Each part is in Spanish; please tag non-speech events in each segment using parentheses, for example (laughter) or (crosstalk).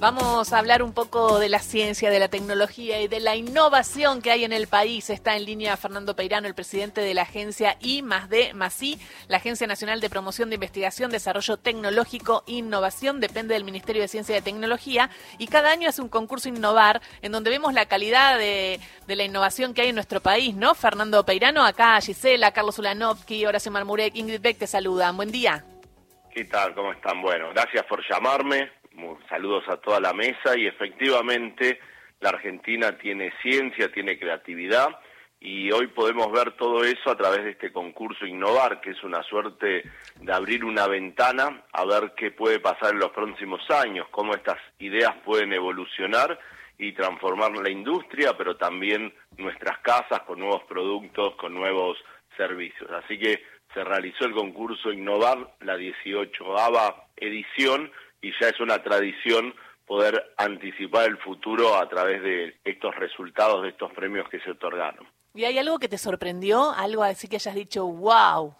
Vamos a hablar un poco de la ciencia, de la tecnología y de la innovación que hay en el país. Está en línea Fernando Peirano, el presidente de la agencia I más D más I, la Agencia Nacional de Promoción de Investigación, Desarrollo Tecnológico e Innovación. Depende del Ministerio de Ciencia y Tecnología y cada año hace un concurso Innovar en donde vemos la calidad de, la innovación que hay en nuestro país, ¿no? Fernando Peirano, acá Gisela, Carlos Ulanovsky, Horacio Marmurek, Ingrid Beck te saludan. Buen día. ¿Qué tal? ¿Cómo están? Bueno, gracias por llamarme saludos a toda la mesa y efectivamente la Argentina tiene ciencia, tiene creatividad y hoy podemos ver todo eso a través de este concurso Innovar, que es una suerte de abrir una ventana a ver qué puede pasar en los próximos años, cómo estas ideas pueden evolucionar y transformar la industria, pero también nuestras casas con nuevos productos, con nuevos servicios. Así que se realizó el concurso Innovar, la 18 edición, y ya es una tradición poder anticipar el futuro a través de estos resultados de estos premios que se otorgaron. ¿Y hay algo que te sorprendió? ¿Algo así que hayas dicho, wow?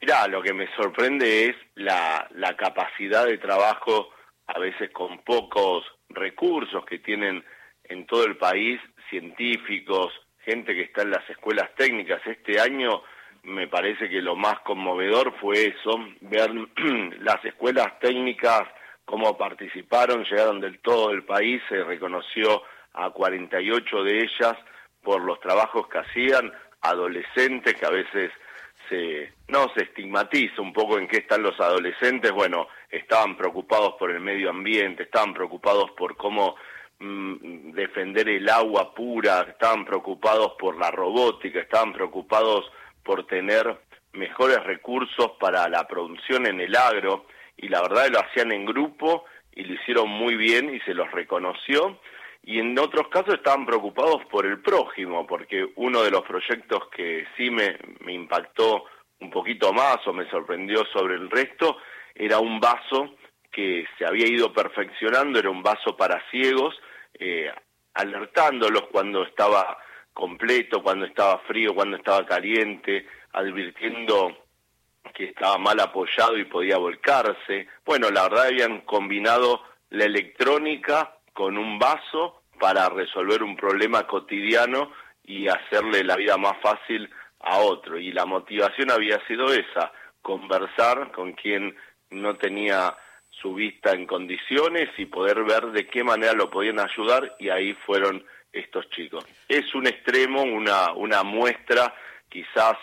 Mira, lo que me sorprende es la, la capacidad de trabajo, a veces con pocos recursos que tienen en todo el país, científicos, gente que está en las escuelas técnicas. Este año me parece que lo más conmovedor fue eso, ver (clears throat) las escuelas técnicas, cómo participaron, llegaron del todo el país, se reconoció a 48 de ellas por los trabajos que hacían, adolescentes que a veces se, no se estigmatiza un poco en qué están los adolescentes, bueno, estaban preocupados por el medio ambiente, estaban preocupados por cómo mm, defender el agua pura, estaban preocupados por la robótica, estaban preocupados por tener mejores recursos para la producción en el agro y la verdad lo hacían en grupo y lo hicieron muy bien y se los reconoció. Y en otros casos estaban preocupados por el prójimo porque uno de los proyectos que sí me, impactó un poquito más o me sorprendió sobre el resto era un vaso que se había ido perfeccionando, era un vaso para ciegos, eh, alertándolos cuando estaba completo, cuando estaba frío, cuando estaba caliente, advirtiendo que estaba mal apoyado y podía volcarse. Bueno, la verdad habían combinado la electrónica con un vaso para resolver un problema cotidiano y hacerle la vida más fácil a otro. Y la motivación había sido esa, conversar con quien no tenía su vista en condiciones y poder ver de qué manera lo podían ayudar y ahí fueron estos chicos. Es un extremo, una, una muestra, quizás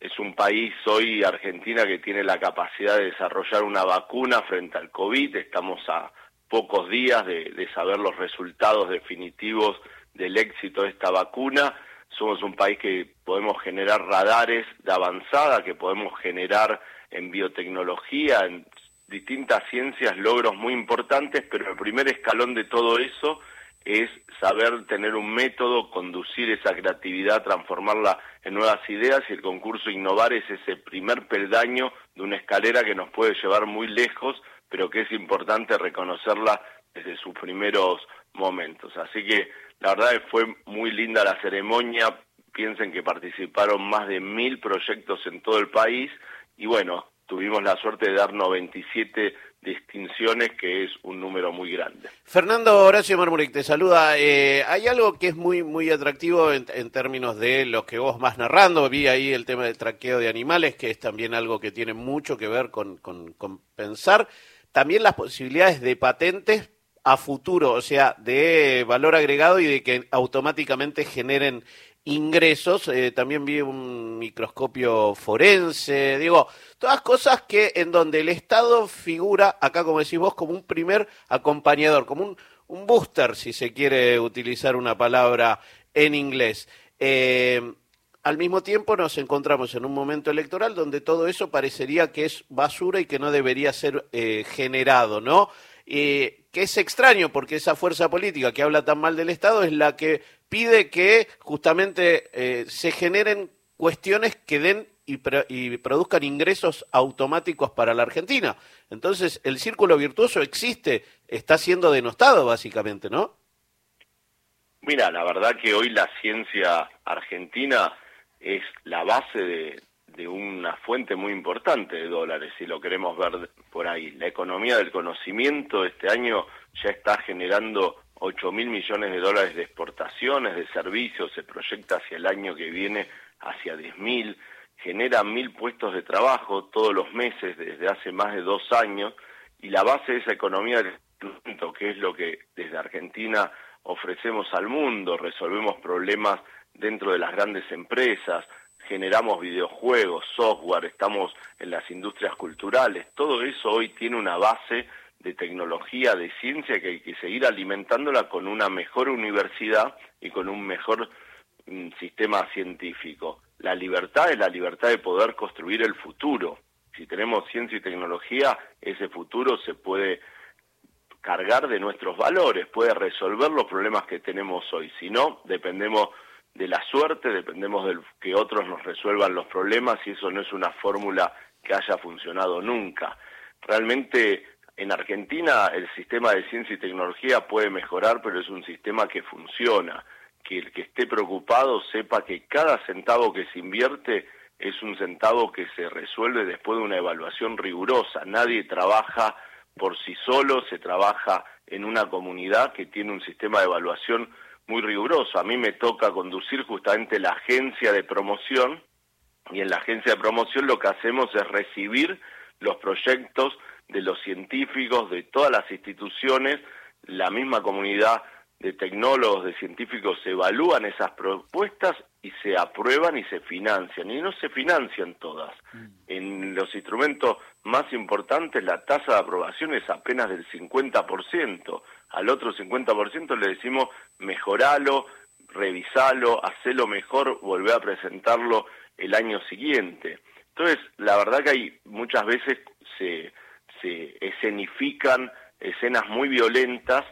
es un país hoy, Argentina, que tiene la capacidad de desarrollar una vacuna frente al COVID, estamos a pocos días de, de saber los resultados definitivos del éxito de esta vacuna, somos un país que podemos generar radares de avanzada, que podemos generar en biotecnología, en distintas ciencias, logros muy importantes, pero el primer escalón de todo eso es saber tener un método, conducir esa creatividad, transformarla en nuevas ideas y el concurso Innovar es ese primer peldaño de una escalera que nos puede llevar muy lejos, pero que es importante reconocerla desde sus primeros momentos. Así que la verdad fue muy linda la ceremonia, piensen que participaron más de mil proyectos en todo el país y bueno, tuvimos la suerte de dar 97 distinciones, que es un número muy grande. Fernando Horacio Marmuric te saluda. Eh, hay algo que es muy muy atractivo en, términos de lo que vos vas narrando. Vi ahí el tema del traqueo de animales, que es también algo que tiene mucho que ver con, con pensar. También las posibilidades de patentes a futuro, o sea, de valor agregado y de que automáticamente generen ingresos, eh, también vi un microscopio forense, digo, todas cosas que en donde el Estado figura, acá como decís vos, como un primer acompañador, como un, un booster, si se quiere utilizar una palabra en inglés. Eh, al mismo tiempo nos encontramos en un momento electoral donde todo eso parecería que es basura y que no debería ser eh, generado, ¿no? Que es extraño porque esa fuerza política que habla tan mal del Estado es la que pide que justamente eh, se generen cuestiones que den y, y, produzcan ingresos automáticos para la Argentina. Entonces, el círculo virtuoso existe, está siendo denostado básicamente, ¿no? Mira, la verdad que hoy la ciencia argentina es la base de, de una fuente muy importante de dólares, si lo queremos ver por ahí. La economía del conocimiento este año ya está generando 8 mil millones de dólares de exportaciones, de servicios, se proyecta hacia el año que viene hacia 10 mil, genera mil puestos de trabajo todos los meses desde hace más de dos años y la base de esa economía que es lo que desde Argentina ofrecemos al mundo, resolvemos problemas dentro de las grandes empresas, generamos videojuegos, software, estamos en las industrias culturales, todo eso hoy tiene una base de tecnología, de ciencia, que hay que seguir alimentándola con una mejor universidad y con un mejor mm, sistema científico. La libertad es la libertad de poder construir el futuro. Si tenemos ciencia y tecnología, ese futuro se puede cargar de nuestros valores, puede resolver los problemas que tenemos hoy. Si no, dependemos de la suerte, dependemos de que otros nos resuelvan los problemas y eso no es una fórmula que haya funcionado nunca. Realmente en Argentina el sistema de ciencia y tecnología puede mejorar, pero es un sistema que funciona. Que el que esté preocupado sepa que cada centavo que se invierte es un centavo que se resuelve después de una evaluación rigurosa. Nadie trabaja por sí solo, se trabaja en una comunidad que tiene un sistema de evaluación muy riguroso. A mí me toca conducir justamente la agencia de promoción y en la agencia de promoción lo que hacemos es recibir los proyectos de los científicos, de todas las instituciones, la misma comunidad de tecnólogos, de científicos evalúan esas propuestas y se aprueban y se financian. Y no se financian todas. Mm. En los instrumentos más importantes la tasa de aprobación es apenas del 50%. Al otro 50% le decimos mejoralo, revisalo, hacelo mejor, volvé a presentarlo el año siguiente. Entonces, la verdad que hay muchas veces se, se escenifican escenas muy violentas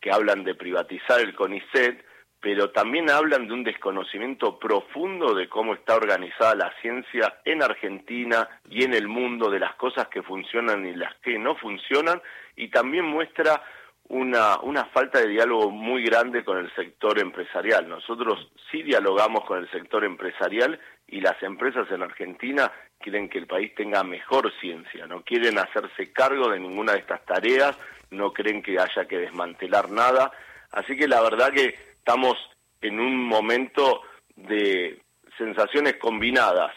que hablan de privatizar el CONICET, pero también hablan de un desconocimiento profundo de cómo está organizada la ciencia en Argentina y en el mundo, de las cosas que funcionan y las que no funcionan, y también muestra una, una falta de diálogo muy grande con el sector empresarial. Nosotros sí dialogamos con el sector empresarial y las empresas en Argentina quieren que el país tenga mejor ciencia, no quieren hacerse cargo de ninguna de estas tareas, no creen que haya que desmantelar nada. Así que la verdad que estamos en un momento de sensaciones combinadas,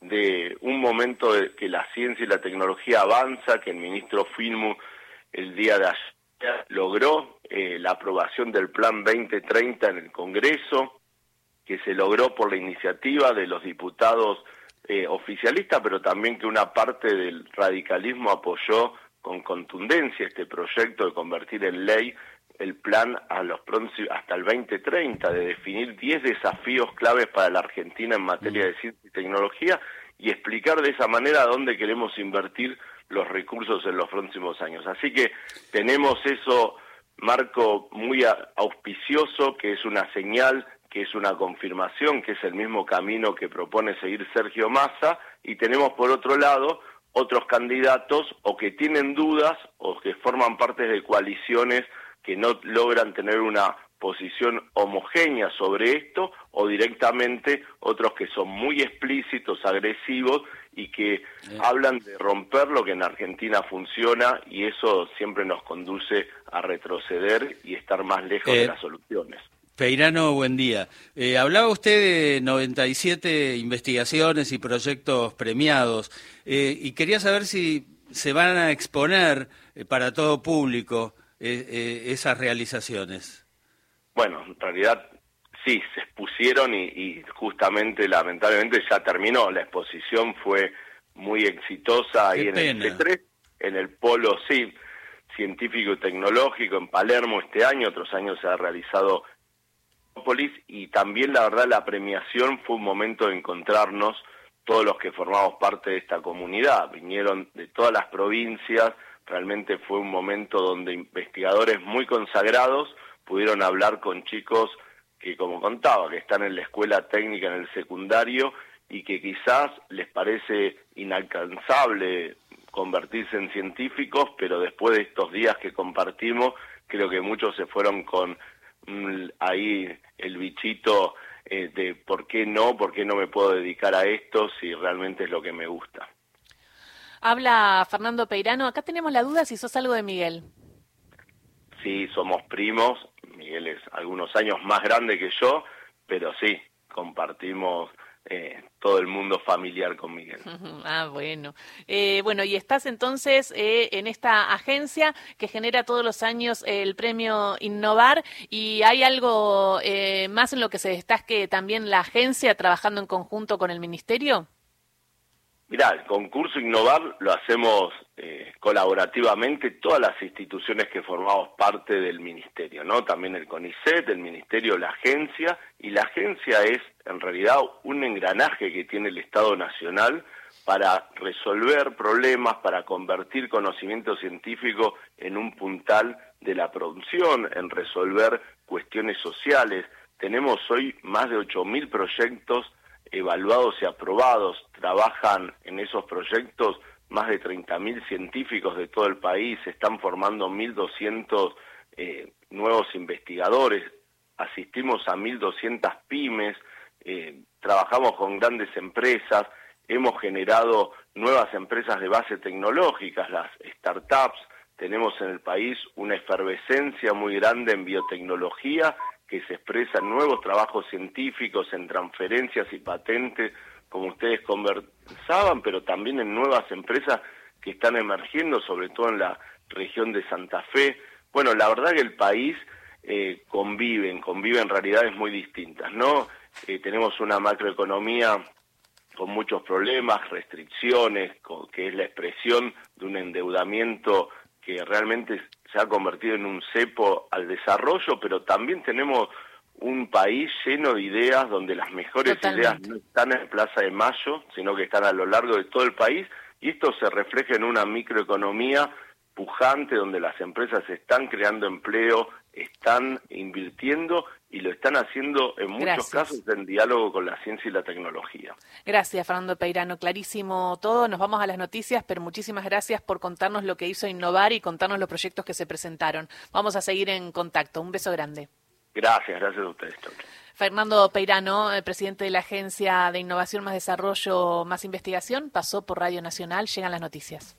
de un momento de que la ciencia y la tecnología avanza, que el ministro Filmu el día de ayer logró eh, la aprobación del Plan 2030 en el Congreso, que se logró por la iniciativa de los diputados eh, oficialistas, pero también que una parte del radicalismo apoyó con contundencia este proyecto de convertir en ley el plan a los hasta el 2030 de definir 10 desafíos claves para la Argentina en materia de ciencia y tecnología y explicar de esa manera dónde queremos invertir los recursos en los próximos años. Así que tenemos eso, Marco, muy auspicioso, que es una señal, que es una confirmación, que es el mismo camino que propone seguir Sergio Massa, y tenemos por otro lado otros candidatos o que tienen dudas o que forman parte de coaliciones que no logran tener una posición homogénea sobre esto o directamente otros que son muy explícitos, agresivos y que eh. hablan de romper lo que en Argentina funciona y eso siempre nos conduce a retroceder y estar más lejos de eh, las soluciones. Peirano, buen día. Eh, hablaba usted de 97 investigaciones y proyectos premiados eh, y quería saber si se van a exponer para todo público esas realizaciones. Bueno, en realidad sí, se expusieron y, justamente, lamentablemente, ya terminó. La exposición fue muy exitosa ahí en el C3, en el polo, sí, científico y tecnológico en Palermo este año, otros años se ha realizado y también la verdad la premiación fue un momento de encontrarnos todos los que formamos parte de esta comunidad, vinieron de todas las provincias, realmente fue un momento donde investigadores muy consagrados pudieron hablar con chicos que como contaba, que están en la escuela técnica en el secundario y que quizás les parece inalcanzable convertirse en científicos, pero después de estos días que compartimos, creo que muchos se fueron con Mm, ahí el bichito eh, de por qué no, por qué no me puedo dedicar a esto si realmente es lo que me gusta. Habla Fernando Peirano. Acá tenemos la duda si sos algo de Miguel. sí, somos primos, Miguel es algunos años más grande que yo, pero sí, compartimos eh, todo el mundo familiar con Miguel. (laughs) Ah, bueno. Eh, bueno, y estás entonces eh, en esta agencia que genera todos los años el premio Innovar y hay algo más en lo que se destaque también la agencia trabajando en conjunto con el ministerio. Mirá, el concurso Innovar lo hacemos eh, colaborativamente todas las instituciones que formamos parte del ministerio, ¿no? También el CONICET, el ministerio, la agencia, y la agencia es en realidad un engranaje que tiene el Estado Nacional para resolver problemas, para convertir conocimiento científico en un puntal de la producción, en resolver cuestiones sociales. Tenemos hoy más de 8.000 proyectos evaluados y aprobados. Trabajan en esos proyectos más de 30.000 científicos de todo el país, están formando 1.200 eh, nuevos investigadores, asistimos a 1.200 pymes, eh, trabajamos con grandes empresas, hemos generado nuevas empresas de base tecnológica, las startups, tenemos en el país una efervescencia muy grande en biotecnología que se expresa en nuevos trabajos científicos, en transferencias y patentes, como ustedes conversaban, pero también en nuevas empresas que están emergiendo, sobre todo en la región de Santa Fe. Bueno, la verdad que el país eh, convive, convive en realidades muy distintas, ¿no? Eh, tenemos una macroeconomía con muchos problemas, restricciones, que es la expresión de un endeudamiento que realmente se ha convertido en un cepo al desarrollo, pero también tenemos un país lleno de ideas donde las mejores ideas no están en Plaza de Mayo, sino que están a lo largo de todo el país, y esto se refleja en una microeconomía pujante donde las empresas están creando empleo, están invirtiendo y lo están haciendo en muchos casos en diálogo con la ciencia y la tecnología. Gracias, Fernando Peirano. Clarísimo todo. Nos vamos a las noticias, pero muchísimas gracias por contarnos lo que hizo Innovar y contarnos los proyectos que se presentaron. Vamos a seguir en contacto. Un beso grande. Gracias, gracias a ustedes. Fernando Peirano, el presidente de la Agencia de Innovación más Desarrollo más Investigación, pasó por Radio Nacional. Llegan las noticias.